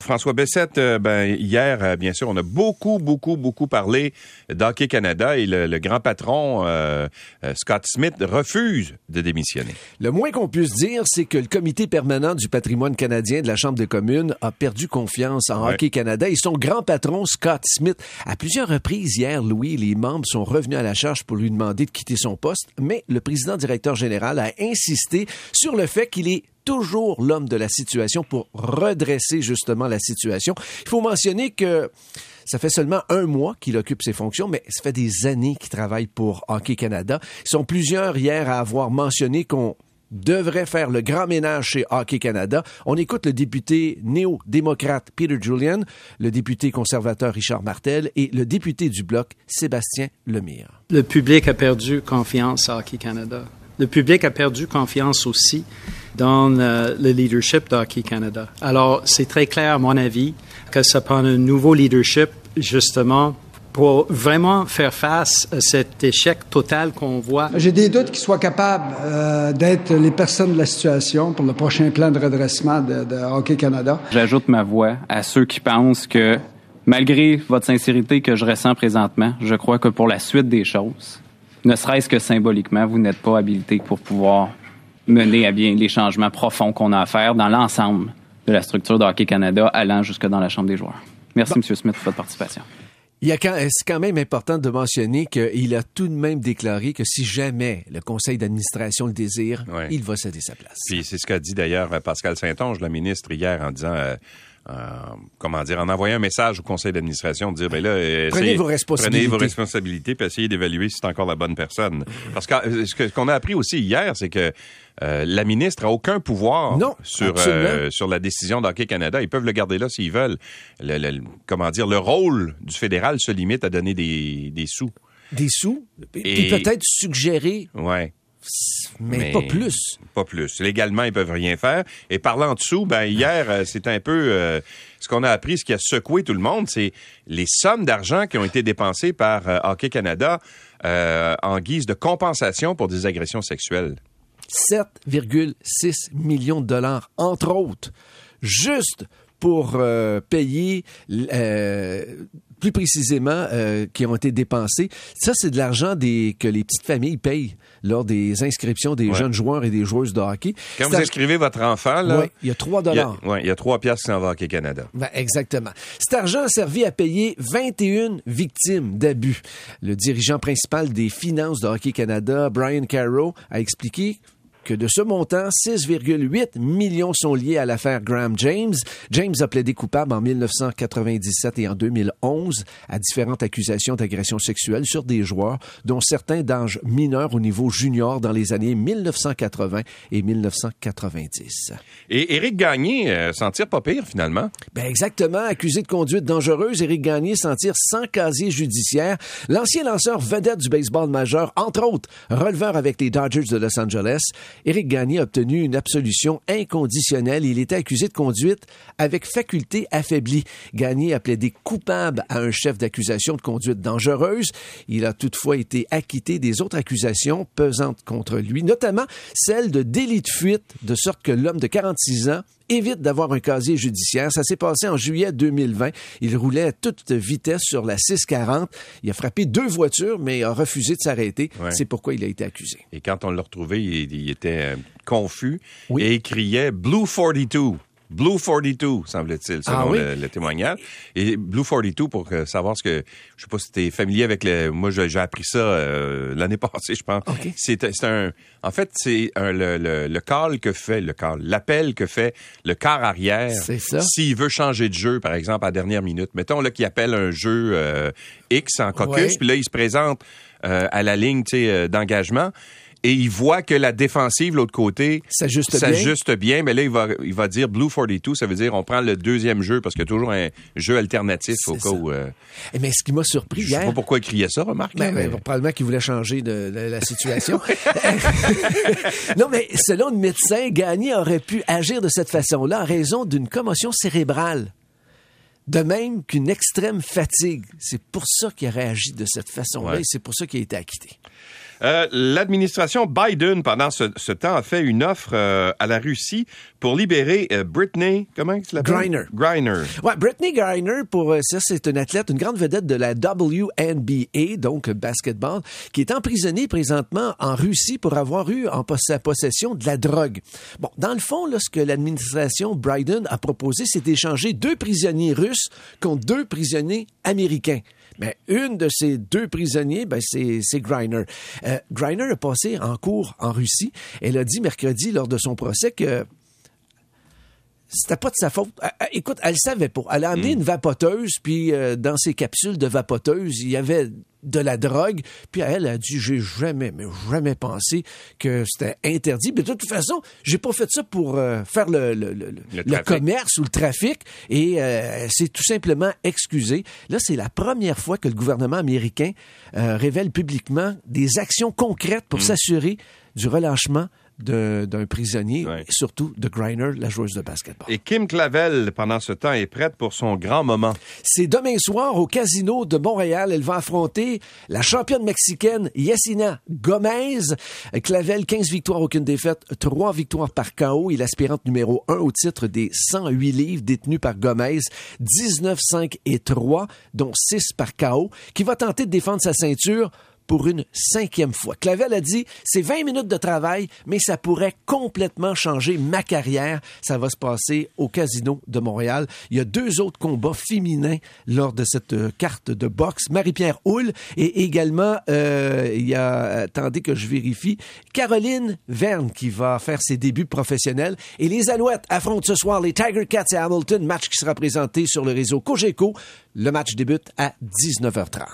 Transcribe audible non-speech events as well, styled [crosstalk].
François Bessette, euh, ben, hier, euh, bien sûr, on a beaucoup, beaucoup, beaucoup parlé d'Hockey Canada et le, grand patron, euh, Scott Smith, refuse de démissionner. Le moins qu'on puisse dire, c'est que le comité permanent du patrimoine canadien de la Chambre des communes a perdu confiance en Hockey Canada et son grand patron, Scott Smith. À plusieurs reprises hier, Louis, les membres sont revenus à la charge pour lui demander de quitter son poste, mais le président directeur général a insisté sur le fait qu'il est toujours l'homme de la situation pour redresser justement la situation. Il faut mentionner que ça fait seulement un mois qu'il occupe ses fonctions, mais ça fait des années qu'il travaille pour Hockey Canada. Ils sont plusieurs hier à avoir mentionné qu'on devrait faire le grand ménage chez Hockey Canada. On écoute le député néo-démocrate Peter Julian, le député conservateur Richard Martel et le député du Bloc Sébastien Lemire. Le public a perdu confiance à Hockey Canada. Le public a perdu confiance aussi dans euh, le leadership d'Hockey Canada. Alors, c'est très clair, à mon avis, que ça prend un nouveau leadership, justement, pour vraiment faire face à cet échec total qu'on voit. J'ai des doutes qu'ils soient capables euh, d'être les personnes de la situation pour le prochain plan de redressement de, de Hockey Canada. J'ajoute ma voix à ceux qui pensent que, malgré votre sincérité que je ressens présentement, je crois que pour la suite des choses, ne serait-ce que symboliquement, vous n'êtes pas habilité pour pouvoir mener à bien les changements profonds qu'on a à faire dans l'ensemble de la structure de Hockey Canada, allant jusque dans la Chambre des joueurs. Merci, M. Smith, pour votre participation. Il c'est quand même important de mentionner qu'il a tout de même déclaré que si jamais le conseil d'administration le désire, il va céder sa place. Puis c'est ce qu'a dit d'ailleurs Pascal Saint-Onge, la ministre, hier, en disant euh, euh, comment dire, en envoyant un message au conseil d'administration, dire, ben là, prenez vos responsabilités. Prenez vos responsabilités, puis essayez d'évaluer si c'est encore la bonne personne. Parce que euh, ce qu'on a appris aussi hier, c'est que euh, la ministre a aucun pouvoir sur sur la décision d'Hockey Canada. Ils peuvent le garder là s'ils veulent. Le, comment dire, le rôle du fédéral se limite à donner des, des sous. Des sous? Et, peut-être suggérer ouais. Mais, pas plus. Pas plus. Légalement, ils peuvent rien faire. Et parlant de sous, ben hier, euh, c'est un peu euh, ce qu'on a appris, ce qui a secoué tout le monde, c'est les sommes d'argent qui ont été dépensées par euh, Hockey Canada en guise de compensation pour des agressions sexuelles. 7,6 millions de dollars, entre autres, juste pour payer plus précisément, euh, qui ont été dépensés. Ça, c'est de l'argent des, que les petites familles payent lors des inscriptions des jeunes joueurs et des joueuses de hockey. Quand vous inscrivez votre enfant, là, il y a 3 dollars. Oui, il y a 3 piastres qui s'en va Hockey Canada. Ben, exactement. Cet argent a servi à payer 21 victimes d'abus. Le dirigeant principal des finances de Hockey Canada, Brian Carroll, a expliqué que de ce montant, 6,8 millions sont liés à l'affaire Graham James. James a plaidé coupable en 1997 et en 2011 à différentes accusations d'agression sexuelle sur des joueurs, dont certains d'âge mineur au niveau junior dans les années 1980 et 1990. Et Éric Gagné euh, s'en tire pas pire finalement. Ben exactement, accusé de conduite dangereuse, Éric Gagné s'en tire sans casier judiciaire. L'ancien lanceur vedette du baseball majeur, entre autres, releveur avec les Dodgers de Los Angeles, Éric Gagné a obtenu une absolution inconditionnelle. Il était accusé de conduite avec faculté affaiblie. Gagné a plaidé coupable à un chef d'accusation de conduite dangereuse. Il a toutefois été acquitté des autres accusations pesantes contre lui, notamment celle de délit de fuite, de sorte que l'homme de 46 ans évite d'avoir un casier judiciaire. Ça s'est passé en juillet 2020. Il roulait à toute vitesse sur la 640. Il a frappé deux voitures, mais a refusé de s'arrêter. C'est pourquoi il a été accusé. Et quand on l'a retrouvé, il, était euh, confus et il criait Blue 42. Blue 42, semble-t-il, selon ah le, témoignage. Et Blue 42, pour savoir ce que... Je sais pas si tu es familier avec le... Moi, j'ai appris ça euh, l'année [laughs] passée, je pense. C'est un... En fait, c'est le, le, le, call que fait... Le call, l'appel que fait le quart arrière. C'est ça. S'il veut changer de jeu, par exemple, à la dernière minute. Mettons là qu'il appelle un jeu euh, X en caucus, puis là, il se présente euh, à la ligne d'engagement et il voit que la défensive, l'autre côté, s'ajuste bien. Mais là, il va, il va dire Blue 42, ça veut dire on prend le deuxième jeu parce qu'il y a toujours un jeu alternatif au cas où. Euh, eh, mais ce qui m'a surpris Je sais pas pourquoi il criait ça, remarque. Ben, mais... probablement qu'il voulait changer de, la situation. [laughs] [laughs] non, mais selon le médecin, Gagné aurait pu agir de cette façon-là en raison d'une commotion cérébrale. De même qu'une extrême fatigue. C'est pour ça qu'il a réagi de cette façon-là et c'est pour ça qu'il a été acquitté. Euh, l'administration Biden, pendant ce, temps, a fait une offre euh, à la Russie pour libérer euh, Britney, comment tu l'appelles? Griner. Griner. Ouais, Britney Griner, pour ça, c'est une athlète, une grande vedette de la WNBA, donc basketball, qui est emprisonnée présentement en Russie pour avoir eu en sa possession de la drogue. Bon, dans le fond, là, ce que l'administration Biden a proposé, c'est d'échanger deux prisonniers russes contre deux prisonniers américains. Mais une de ces deux prisonniers, ben, c'est, Griner. Euh, Griner a passé en cours en Russie. Elle a dit mercredi lors de son procès que c'était pas de sa faute. Euh, euh, écoute, elle savait pas. Elle a amené hmm. une vapoteuse, puis euh, dans ses capsules de vapoteuse, il y avait de la drogue. Puis elle a dit, j'ai jamais, mais jamais pensé que c'était interdit. Mais de toute façon, j'ai pas fait ça pour faire le, le, le, commerce ou le trafic. Et c'est tout simplement excusé. Là, c'est la première fois que le gouvernement américain révèle publiquement des actions concrètes pour hmm. s'assurer du relâchement d'un prisonnier, surtout de Griner, la joueuse de basketball. Et Kim Clavel, pendant ce temps, est prête pour son grand moment. C'est demain soir au Casino de Montréal. Elle va affronter la championne mexicaine Yacina Gomez. Clavel, 15 victoires, aucune défaite, 3 victoires par KO. Il est l'aspirante numéro 1 au titre des 108 livres détenus par Gomez. 19, 5 et 3, dont 6 par KO, qui va tenter de défendre sa ceinture pour une cinquième fois. Clavel a dit, c'est 20 minutes de travail, mais ça pourrait complètement changer ma carrière. Ça va se passer au Casino de Montréal. Il y a deux autres combats féminins lors de cette euh, carte de boxe. Marie-Pierre Houle et également, euh, il y a, attendez que je vérifie, Caroline Verne qui va faire ses débuts professionnels. Et les Alouettes affrontent ce soir les Tiger Cats à Hamilton, match qui sera présenté sur le réseau Cogeco. Le match débute à 19h30.